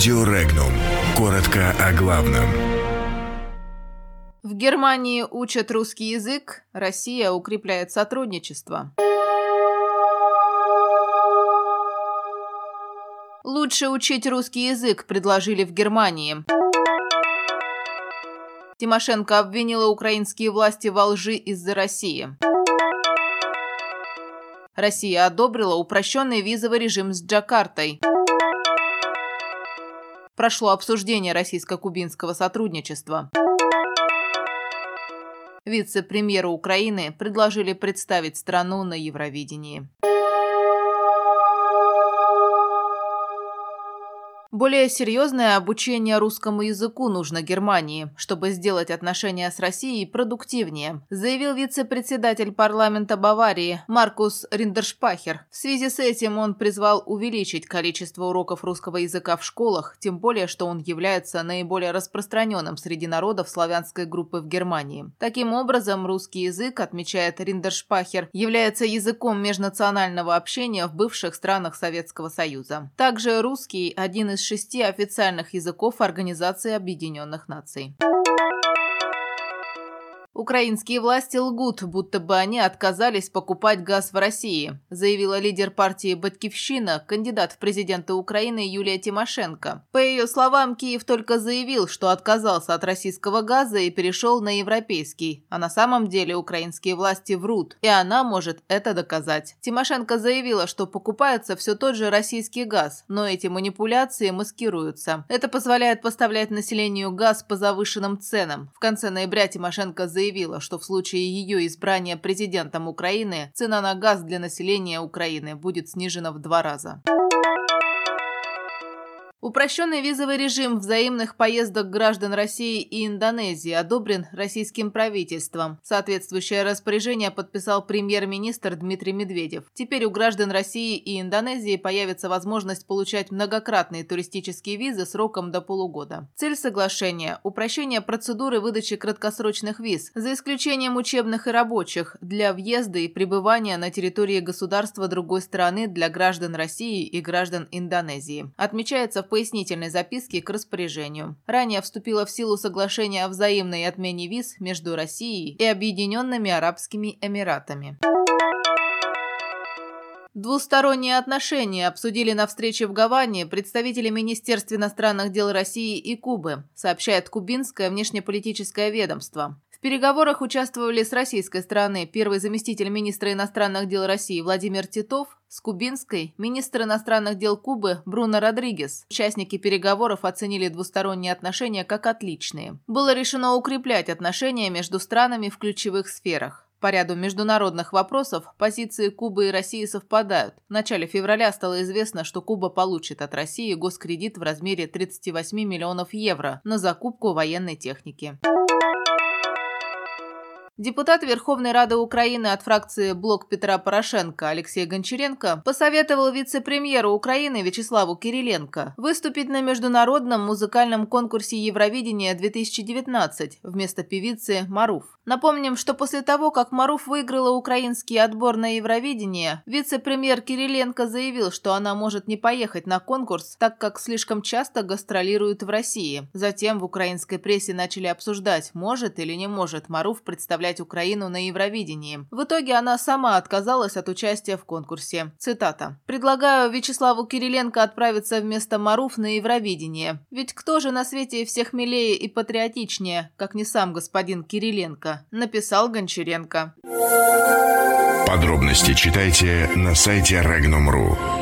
Радио Регнум. Коротко о главном. В Германии учат русский язык, Россия укрепляет сотрудничество. Лучше учить русский язык, предложили в Германии. Тимошенко обвинила украинские власти во лжи из-за России. Россия одобрила упрощенный визовый режим с Джакартой. Прошло обсуждение российско-кубинского сотрудничества. Вице-премьеру Украины предложили представить страну на Евровидении. Более серьезное обучение русскому языку нужно Германии, чтобы сделать отношения с Россией продуктивнее, заявил вице-председатель парламента Баварии Маркус Риндершпахер. В связи с этим он призвал увеличить количество уроков русского языка в школах, тем более, что он является наиболее распространенным среди народов славянской группы в Германии. Таким образом, русский язык, отмечает Риндершпахер, является языком межнационального общения в бывших странах Советского Союза. Также русский – один из шести официальных языков Организации Объединенных Наций. Украинские власти лгут, будто бы они отказались покупать газ в России, заявила лидер партии «Батькивщина», кандидат в президенты Украины Юлия Тимошенко. По ее словам, Киев только заявил, что отказался от российского газа и перешел на европейский, а на самом деле украинские власти врут, и она может это доказать. Тимошенко заявила, что покупается все тот же российский газ, но эти манипуляции маскируются. Это позволяет поставлять населению газ по завышенным ценам. В конце ноября Тимошенко заявила, заявила, что в случае ее избрания президентом Украины цена на газ для населения Украины будет снижена в два раза. Упрощенный визовый режим взаимных поездок граждан России и Индонезии одобрен российским правительством. Соответствующее распоряжение подписал премьер-министр Дмитрий Медведев. Теперь у граждан России и Индонезии появится возможность получать многократные туристические визы сроком до полугода. Цель соглашения – упрощение процедуры выдачи краткосрочных виз, за исключением учебных и рабочих, для въезда и пребывания на территории государства другой страны для граждан России и граждан Индонезии. Отмечается в пояснительной записке к распоряжению. Ранее вступило в силу соглашение о взаимной отмене виз между Россией и Объединенными Арабскими Эмиратами. Двусторонние отношения обсудили на встрече в Гаване представители Министерств иностранных дел России и Кубы, сообщает Кубинское внешнеполитическое ведомство. В переговорах участвовали с российской стороны первый заместитель министра иностранных дел России Владимир Титов, с кубинской – министр иностранных дел Кубы Бруно Родригес. Участники переговоров оценили двусторонние отношения как отличные. Было решено укреплять отношения между странами в ключевых сферах. По ряду международных вопросов позиции Кубы и России совпадают. В начале февраля стало известно, что Куба получит от России госкредит в размере 38 миллионов евро на закупку военной техники. Депутат Верховной Рады Украины от фракции «Блок Петра Порошенко» Алексей Гончаренко посоветовал вице-премьеру Украины Вячеславу Кириленко выступить на международном музыкальном конкурсе Евровидения-2019 вместо певицы Маруф. Напомним, что после того, как Маруф выиграла украинский отбор на Евровидение, вице-премьер Кириленко заявил, что она может не поехать на конкурс, так как слишком часто гастролирует в России. Затем в украинской прессе начали обсуждать, может или не может Маруф представлять представлять Украину на Евровидении. В итоге она сама отказалась от участия в конкурсе. Цитата. «Предлагаю Вячеславу Кириленко отправиться вместо Маруф на Евровидение. Ведь кто же на свете всех милее и патриотичнее, как не сам господин Кириленко?» Написал Гончаренко. Подробности читайте на сайте Regnum.ru.